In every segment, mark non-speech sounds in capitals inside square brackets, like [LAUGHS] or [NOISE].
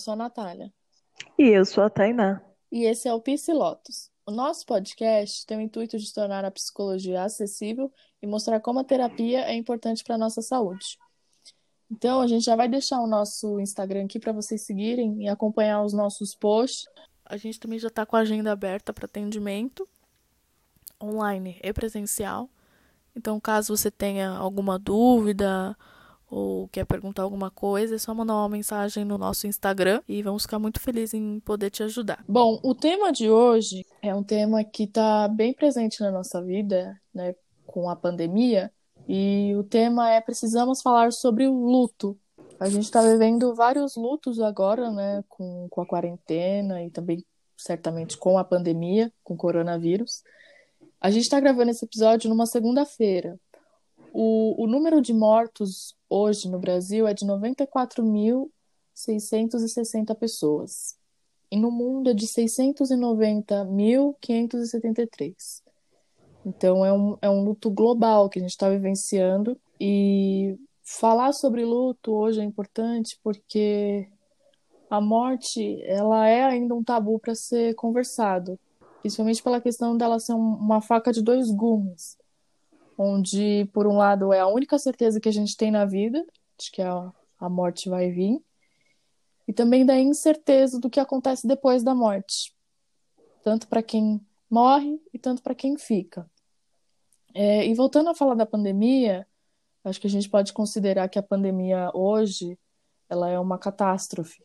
Eu sou a Natália. E eu sou a Tainá. E esse é o Psilotos. O nosso podcast tem o intuito de tornar a psicologia acessível e mostrar como a terapia é importante para a nossa saúde. Então, a gente já vai deixar o nosso Instagram aqui para vocês seguirem e acompanhar os nossos posts. A gente também já está com a agenda aberta para atendimento online e presencial. Então, caso você tenha alguma dúvida ou quer perguntar alguma coisa, é só mandar uma mensagem no nosso Instagram e vamos ficar muito felizes em poder te ajudar. Bom, o tema de hoje é um tema que está bem presente na nossa vida, né, com a pandemia, e o tema é precisamos falar sobre o luto. A gente está vivendo vários lutos agora, né, com, com a quarentena e também certamente com a pandemia, com o coronavírus. A gente está gravando esse episódio numa segunda-feira. O, o número de mortos hoje no Brasil é de 94.660 pessoas. E no mundo é de 690.573. Então é um, é um luto global que a gente está vivenciando. E falar sobre luto hoje é importante porque a morte ela é ainda um tabu para ser conversado principalmente pela questão dela ser uma faca de dois gumes, onde, por um lado, é a única certeza que a gente tem na vida, de que a, a morte vai vir, e também da incerteza do que acontece depois da morte, tanto para quem morre e tanto para quem fica. É, e voltando a falar da pandemia, acho que a gente pode considerar que a pandemia hoje ela é uma catástrofe.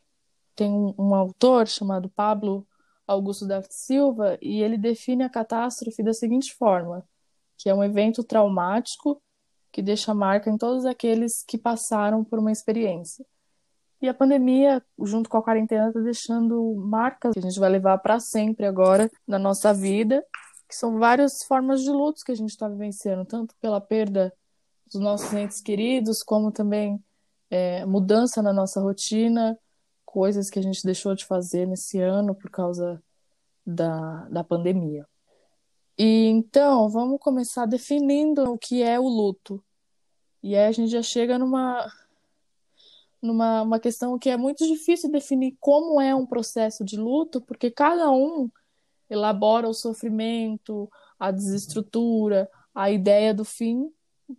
Tem um, um autor chamado Pablo Augusto da Silva e ele define a catástrofe da seguinte forma: que é um evento traumático que deixa marca em todos aqueles que passaram por uma experiência. E a pandemia, junto com a quarentena, está deixando marcas que a gente vai levar para sempre agora na nossa vida, que são várias formas de lutos que a gente está vivenciando, tanto pela perda dos nossos entes queridos, como também é, mudança na nossa rotina, coisas que a gente deixou de fazer nesse ano por causa da, da pandemia. E então, vamos começar definindo o que é o luto. E aí a gente já chega numa numa uma questão que é muito difícil definir como é um processo de luto, porque cada um elabora o sofrimento, a desestrutura, a ideia do fim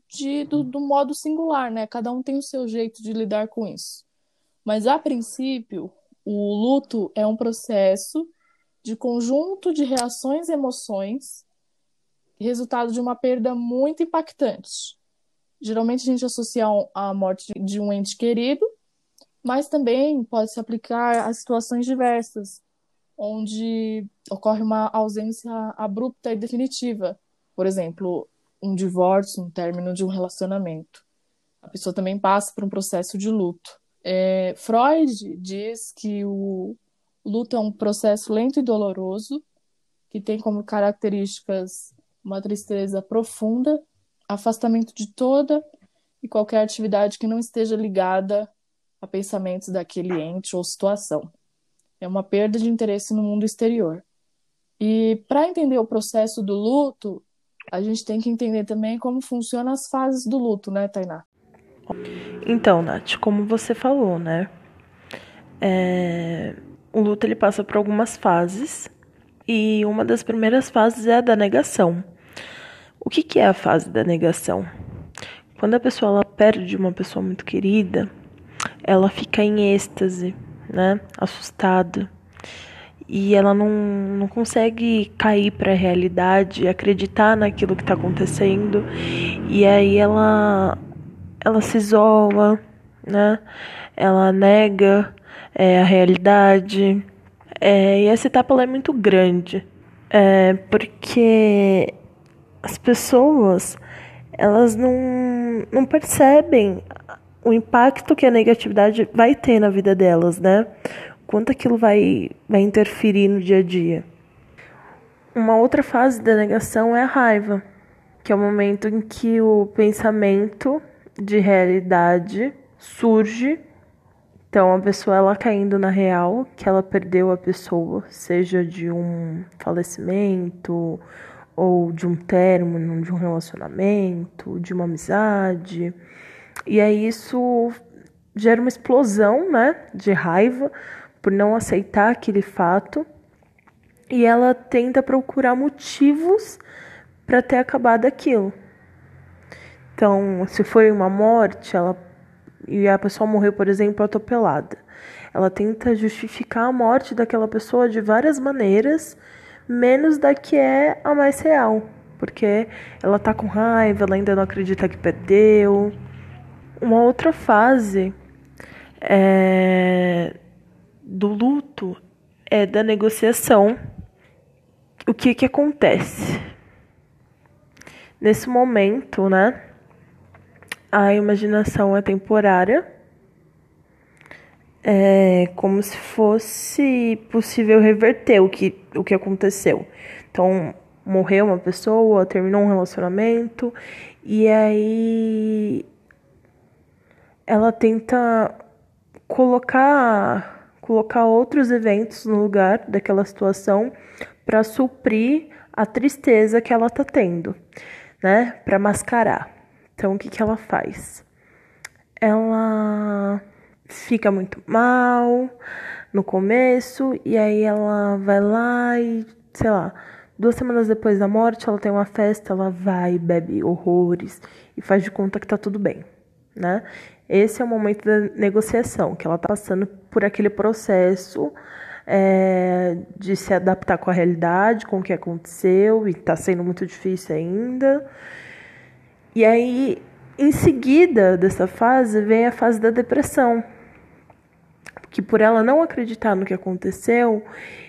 de, do, do modo singular, né? Cada um tem o seu jeito de lidar com isso. Mas, a princípio, o luto é um processo de conjunto de reações e emoções, resultado de uma perda muito impactante. Geralmente a gente associa a morte de um ente querido, mas também pode se aplicar a situações diversas, onde ocorre uma ausência abrupta e definitiva. Por exemplo, um divórcio, um término de um relacionamento. A pessoa também passa por um processo de luto. É, Freud diz que o luto é um processo lento e doloroso, que tem como características uma tristeza profunda, afastamento de toda e qualquer atividade que não esteja ligada a pensamentos daquele ente ou situação. É uma perda de interesse no mundo exterior. E para entender o processo do luto, a gente tem que entender também como funcionam as fases do luto, né, Tainá? Então, Nath, como você falou, né? É... O luto ele passa por algumas fases e uma das primeiras fases é a da negação. O que, que é a fase da negação? Quando a pessoa ela perde uma pessoa muito querida, ela fica em êxtase, né? Assustada. E ela não, não consegue cair para a realidade, acreditar naquilo que está acontecendo. E aí ela ela se isola, né? Ela nega é, a realidade. É, e essa etapa é muito grande, é, porque as pessoas elas não, não percebem o impacto que a negatividade vai ter na vida delas, né? Quanto aquilo vai, vai interferir no dia a dia. Uma outra fase da negação é a raiva, que é o momento em que o pensamento de realidade surge. Então, a pessoa ela caindo na real que ela perdeu a pessoa, seja de um falecimento ou de um término de um relacionamento, de uma amizade. E aí isso gera uma explosão, né, de raiva por não aceitar aquele fato. E ela tenta procurar motivos para ter acabado aquilo. Então, se foi uma morte, ela e a pessoa morreu, por exemplo, atropelada. Ela tenta justificar a morte daquela pessoa de várias maneiras, menos da que é a mais real, porque ela tá com raiva, ela ainda não acredita que perdeu. Uma outra fase é, do luto é da negociação. O que que acontece? Nesse momento, né? A imaginação é temporária. É como se fosse possível reverter o que, o que aconteceu. Então, morreu uma pessoa, terminou um relacionamento, e aí ela tenta colocar colocar outros eventos no lugar daquela situação para suprir a tristeza que ela tá tendo, né? Para mascarar. Então o que que ela faz? Ela fica muito mal no começo e aí ela vai lá e, sei lá, duas semanas depois da morte, ela tem uma festa, ela vai, bebe horrores e faz de conta que tá tudo bem, né? Esse é o momento da negociação, que ela está passando por aquele processo é, de se adaptar com a realidade, com o que aconteceu, e está sendo muito difícil ainda. E aí, em seguida dessa fase, vem a fase da depressão. Que por ela não acreditar no que aconteceu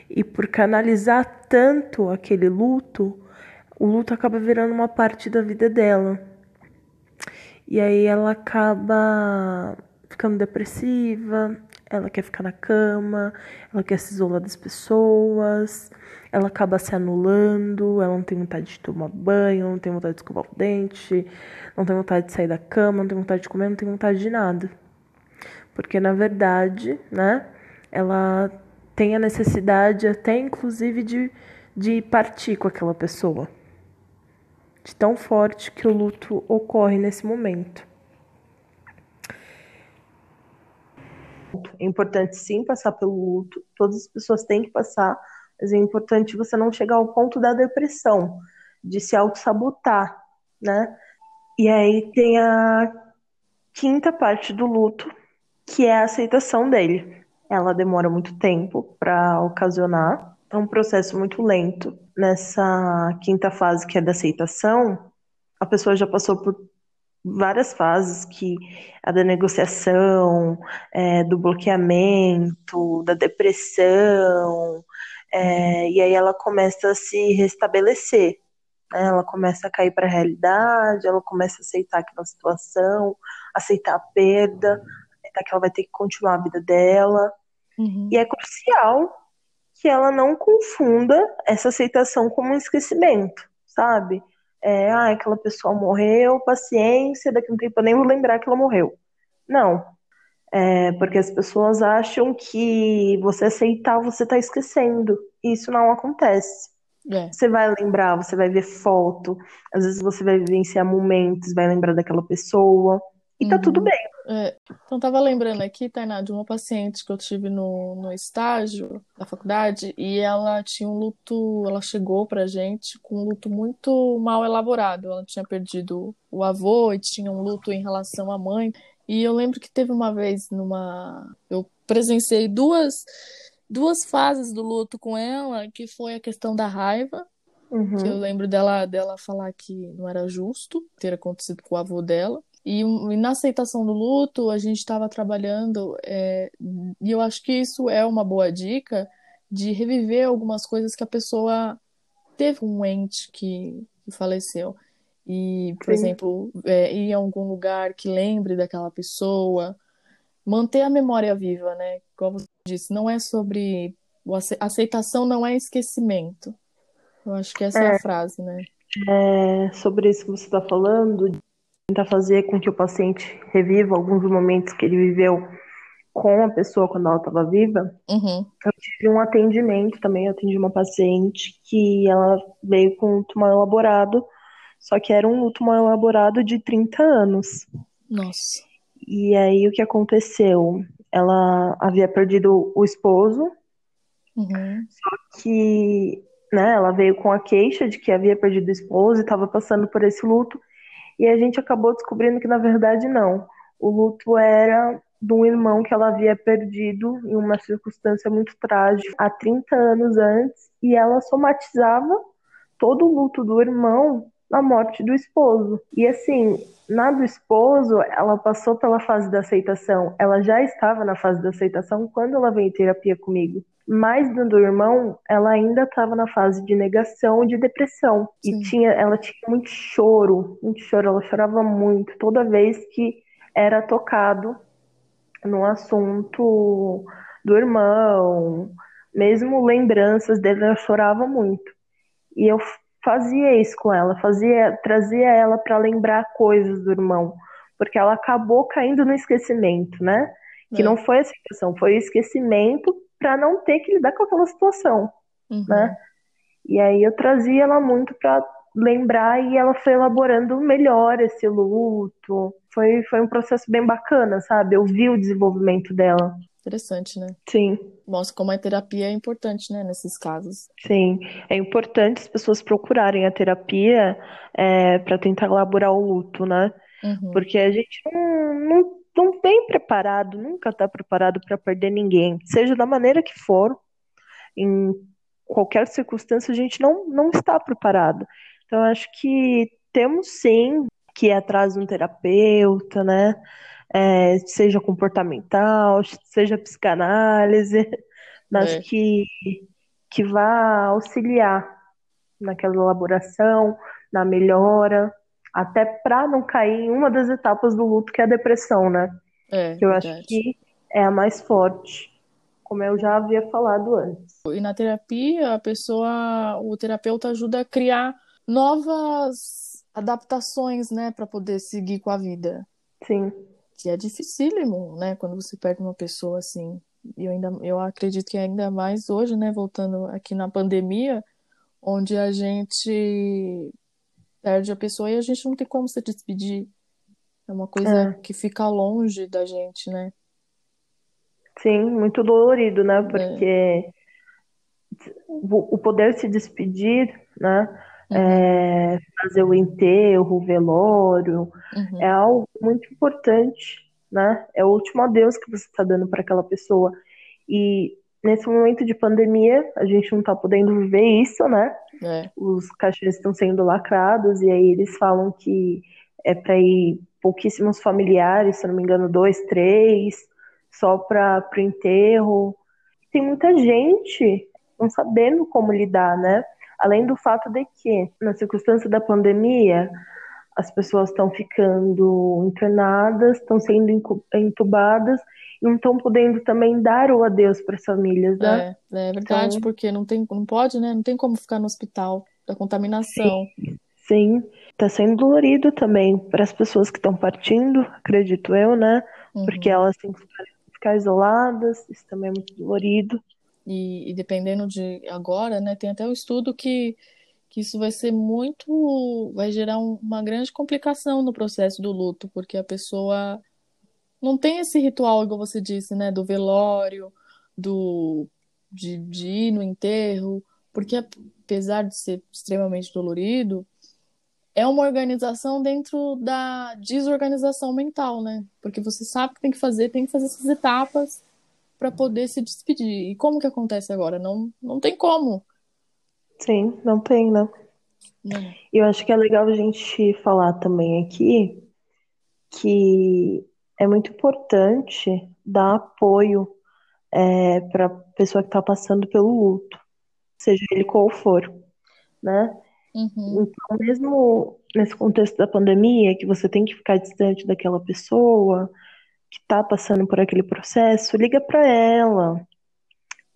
e por canalizar tanto aquele luto, o luto acaba virando uma parte da vida dela. E aí ela acaba ficando depressiva, ela quer ficar na cama, ela quer se isolar das pessoas, ela acaba se anulando, ela não tem vontade de tomar banho, não tem vontade de escovar o dente, não tem vontade de sair da cama, não tem vontade de comer, não tem vontade de nada. Porque na verdade, né, ela tem a necessidade até inclusive de, de partir com aquela pessoa de tão forte que o luto ocorre nesse momento. É importante sim passar pelo luto, todas as pessoas têm que passar, mas é importante você não chegar ao ponto da depressão, de se auto-sabotar, né? E aí tem a quinta parte do luto, que é a aceitação dele. Ela demora muito tempo para ocasionar, é um processo muito lento. Nessa quinta fase, que é da aceitação, a pessoa já passou por várias fases, que a da negociação, é, do bloqueamento, da depressão, é, e aí ela começa a se restabelecer. Né? Ela começa a cair para a realidade, ela começa a aceitar aquela situação, aceitar a perda, aceitar que ela vai ter que continuar a vida dela. Uhum. E é crucial que ela não confunda essa aceitação como um esquecimento, sabe? É, ah, aquela pessoa morreu, paciência, daqui a um tempo eu nem vou lembrar que ela morreu. Não. É, porque as pessoas acham que você aceitar, você está esquecendo. E isso não acontece. É. Você vai lembrar, você vai ver foto, às vezes você vai vivenciar momentos, vai lembrar daquela pessoa. E uhum. tá tudo uhum. bem. É, então, tava lembrando aqui, Tainá, de uma paciente que eu tive no, no estágio da faculdade e ela tinha um luto, ela chegou pra gente com um luto muito mal elaborado. Ela tinha perdido o avô e tinha um luto em relação à mãe. E eu lembro que teve uma vez numa. Eu presenciei duas, duas fases do luto com ela, que foi a questão da raiva. Uhum. Eu lembro dela, dela falar que não era justo ter acontecido com o avô dela. E, e na aceitação do luto, a gente estava trabalhando, é, e eu acho que isso é uma boa dica de reviver algumas coisas que a pessoa teve um ente que, que faleceu. E, por Sim. exemplo, é, ir a algum lugar que lembre daquela pessoa, manter a memória viva, né? Como você disse, não é sobre. Aceitação não é esquecimento. Eu acho que essa é, é a frase, né? É, sobre isso que você está falando, tentar fazer com que o paciente reviva alguns momentos que ele viveu com a pessoa quando ela estava viva. Uhum. Eu tive um atendimento também, eu atendi uma paciente que ela veio com um mal elaborado, só que era um luto mal elaborado de 30 anos. Nossa. E aí o que aconteceu? Ela havia perdido o esposo, Uhum. só que né, ela veio com a queixa de que havia perdido o esposo e estava passando por esse luto. E a gente acabou descobrindo que na verdade não. O luto era de um irmão que ela havia perdido em uma circunstância muito trágica há 30 anos antes, e ela somatizava todo o luto do irmão na morte do esposo. E assim, na do esposo, ela passou pela fase da aceitação. Ela já estava na fase da aceitação quando ela veio em terapia comigo. Mas no do irmão, ela ainda estava na fase de negação e de depressão. Sim. E tinha, ela tinha muito choro, muito choro. Ela chorava muito toda vez que era tocado no assunto do irmão, mesmo lembranças dele, ela chorava muito. E eu fazia isso com ela, fazia, trazia ela para lembrar coisas do irmão, porque ela acabou caindo no esquecimento, né? Que É. não foi a situação, foi o esquecimento para não ter que lidar com aquela situação, Uhum. né? E aí eu trazia ela muito para lembrar e ela foi elaborando melhor esse luto. Foi, foi um processo bem bacana, sabe? Eu vi o desenvolvimento dela. Interessante, né? Sim, Mostra como a terapia é importante, né, nesses casos. sim. É importante as pessoas procurarem a terapia para tentar elaborar o luto, né? Uhum. Porque a gente não, não, não vem preparado, nunca está preparado para perder ninguém, seja da maneira que for, em qualquer circunstância, a gente não, não está preparado. Então, acho que temos sim que ir atrás de um terapeuta, né? É, seja comportamental, seja psicanálise, [LAUGHS] mas É. que, que vá auxiliar naquela elaboração, na melhora, até para não cair em uma das etapas do luto, que é a depressão, né? É, Que eu acho verdade. que é a mais forte, como eu já havia falado antes. E na terapia, a pessoa, o terapeuta ajuda a criar novas adaptações, né, para poder seguir com a vida. Sim, Que é dificílimo, né, quando você perde uma pessoa assim. E eu ainda, eu acredito que ainda mais hoje, né, voltando aqui na pandemia, onde a gente perde a pessoa e a gente não tem como se despedir. É uma coisa É. que fica longe da gente, né? sim, muito dolorido, né? Porque o o poder se despedir, né? É, fazer o enterro, o velório, Uhum. é algo muito importante, né? É o último adeus que você está dando para aquela pessoa. E nesse momento de pandemia, a gente não está podendo viver isso, né? É. Os caixões estão sendo lacrados e aí eles falam que é para ir pouquíssimos familiares, se não me engano, dois, três, só para o enterro. Tem muita gente não sabendo como lidar, né? Além do fato de que, na circunstância da pandemia, as pessoas estão ficando internadas, estão sendo entubadas e não estão podendo também dar o adeus para as famílias, né? É, é verdade, Então- porque não tem, não pode, né? Não tem como ficar no hospital da contaminação. Sim, está sendo dolorido também para as pessoas que estão partindo, acredito eu, né? Uhum. Porque elas têm que ficar, isoladas, isso também é muito dolorido. E, e dependendo de agora, né, tem até o estudo que, que isso vai ser muito, vai gerar um- uma grande complicação no processo do luto, porque a pessoa não tem esse ritual, igual você disse, né, do velório, do de, de ir no enterro, porque apesar de ser extremamente dolorido, é uma organização dentro da desorganização mental, né? Porque você sabe que tem que fazer, tem que fazer essas etapas para poder se despedir. E como que acontece agora? Não, não tem como. Sim, não tem, né? Não. E eu acho que é legal a gente falar também aqui que é muito importante dar apoio para a pessoa que está passando pelo luto, seja ele qual for, né? Uhum. Então, mesmo nesse contexto da pandemia, que você tem que ficar distante daquela pessoa que está passando por aquele processo, liga para ela.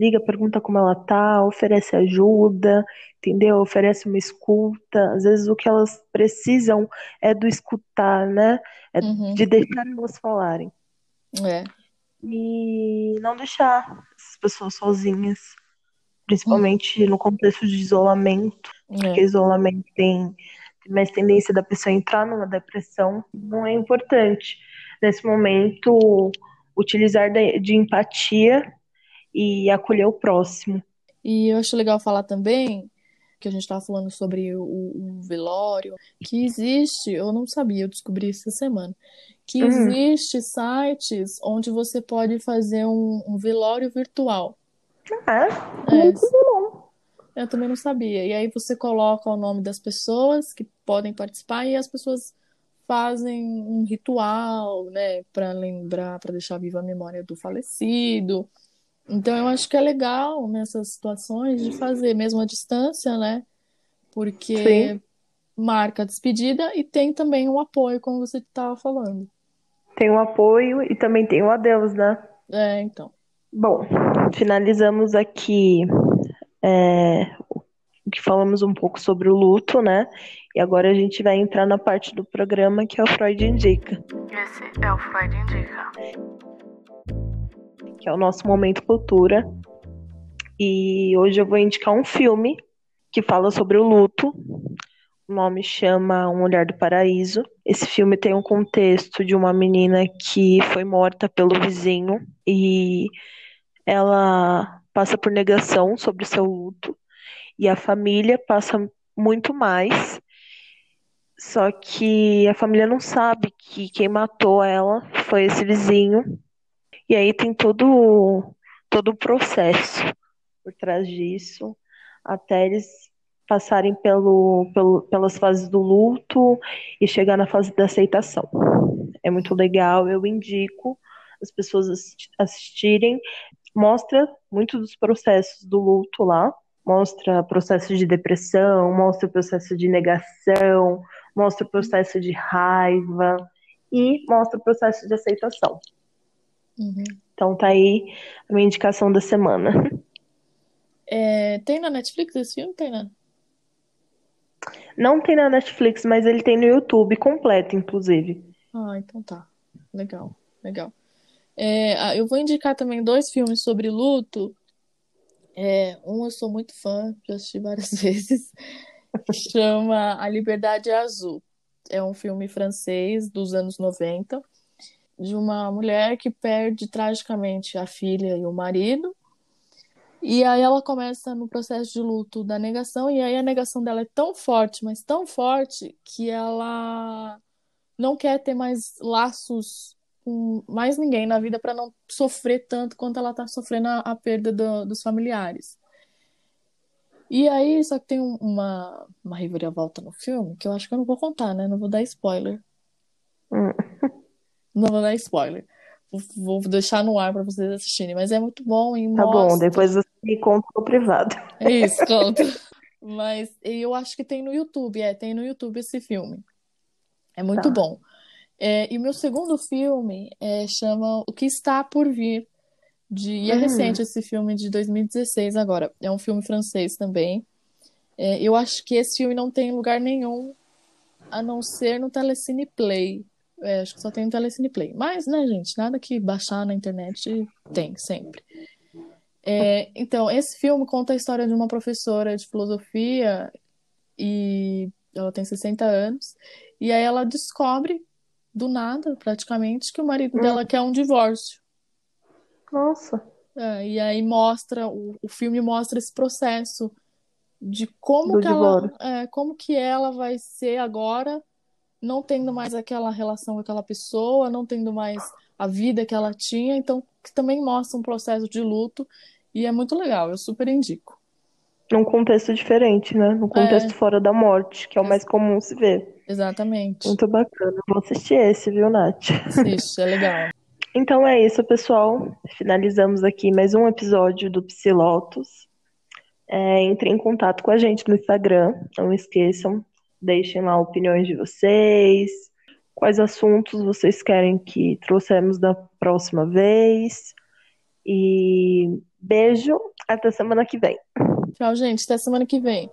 Liga, pergunta como ela tá, oferece ajuda, entendeu? Oferece uma escuta. Às vezes o que elas precisam é do escutar, né? É Uhum. de deixar elas falarem. É. E não deixar essas pessoas sozinhas, principalmente no contexto de isolamento, porque É. isolamento tem, tem mais tendência da pessoa entrar numa depressão, não é importante. nesse momento, utilizar de, de empatia e acolher o próximo. E eu acho legal falar também que a gente estava falando sobre o, o, velório, que existe, eu não sabia, eu descobri essa semana, que uhum. existe sites onde você pode fazer um, um velório virtual. Ah, é, muito bom. Eu também não sabia. E aí você coloca o nome das pessoas que podem participar e as pessoas fazem um ritual, né, para lembrar, para deixar viva a memória do falecido. Então eu acho que é legal nessas situações de fazer mesmo à distância, né? Porque Sim. marca a despedida e tem também um apoio, como você estava falando. Tem um apoio e também tem o um adeus, né? É, então. Bom, finalizamos aqui é, o que falamos um pouco sobre o luto, né? E agora a gente vai entrar na parte do programa que é o Freud Indica. Esse é o Freud Indica. Que é o nosso momento cultura. E hoje eu vou indicar um filme que fala sobre o luto. O nome chama Um Olhar do Paraíso. Esse filme tem um contexto de uma menina que foi morta pelo vizinho e ela passa por negação sobre o seu luto e a família passa muito mais. Só que a família não sabe que quem matou ela foi esse vizinho. E aí tem todo todo o processo por trás disso, até eles passarem pelo, pelo, pelas fases do luto e chegar na fase da aceitação. É muito legal, eu indico as pessoas assistirem mostra muito dos processos do luto lá, mostra processo de depressão, mostra o processo de negação, mostra o processo de raiva e mostra o processo de aceitação. Uhum. Então tá aí a minha indicação da semana. É, tem na Netflix esse filme? Tem na? Não tem na Netflix, mas ele tem no YouTube completo, inclusive. Ah, então tá. Legal, legal. É, eu vou indicar também dois filmes sobre luto. É, um eu sou muito fã, já assisti várias [LAUGHS] vezes. Chama A Liberdade Azul. É um filme francês dos anos 90 de uma mulher que perde tragicamente a filha e o marido. E aí ela começa no processo de luto da negação, e aí a negação dela é tão forte, mas tão forte, que ela não quer ter mais laços com mais ninguém na vida para não sofrer tanto quanto ela está sofrendo a, a perda do, dos familiares. E aí, só que tem uma, uma reviravolta no filme que eu acho que eu não vou contar, né? Não vou dar spoiler. Hum. Não vou dar spoiler. Vou, deixar no ar para vocês assistirem, mas é muito bom e Tá mostra... bom, depois você me conta no privado. É isso, [LAUGHS] conta. mas eu acho que tem no YouTube, é, tem no YouTube esse filme. É muito tá. bom. É, e o meu segundo filme é, chama O que Está por Vir. De, e é uhum. recente esse filme de 2016 agora. É um filme francês também. É, eu acho que esse filme não tem lugar nenhum a não ser no Telecine Play. É, acho que só tem no Telecine Play. Mas, né, gente, nada que baixar na internet tem, sempre. É, então, esse filme conta a história de uma professora de filosofia e ela tem 60 anos. E aí ela descobre do nada, praticamente, que o marido hum. dela quer um divórcio. Nossa. É, e aí mostra, o, o filme mostra esse processo de como que ela, é, como que ela vai ser agora, não tendo mais aquela relação com aquela pessoa, não tendo mais a vida que ela tinha, então que também mostra um processo de luto e é muito legal, eu super indico. Num contexto diferente, né? Num contexto é... fora da morte, que é o mais comum se ver. Exatamente. Muito bacana. Vou assistir esse, viu, Nath? Assiste, é legal. [LAUGHS] então é isso, pessoal. Finalizamos aqui mais um episódio do Psilotos. É, entrem em contato com a gente no Instagram. Não esqueçam. Deixem lá opiniões de vocês. Quais assuntos vocês querem que trouxemos da próxima vez. E beijo. Até semana que vem. Tchau, gente. Até semana que vem.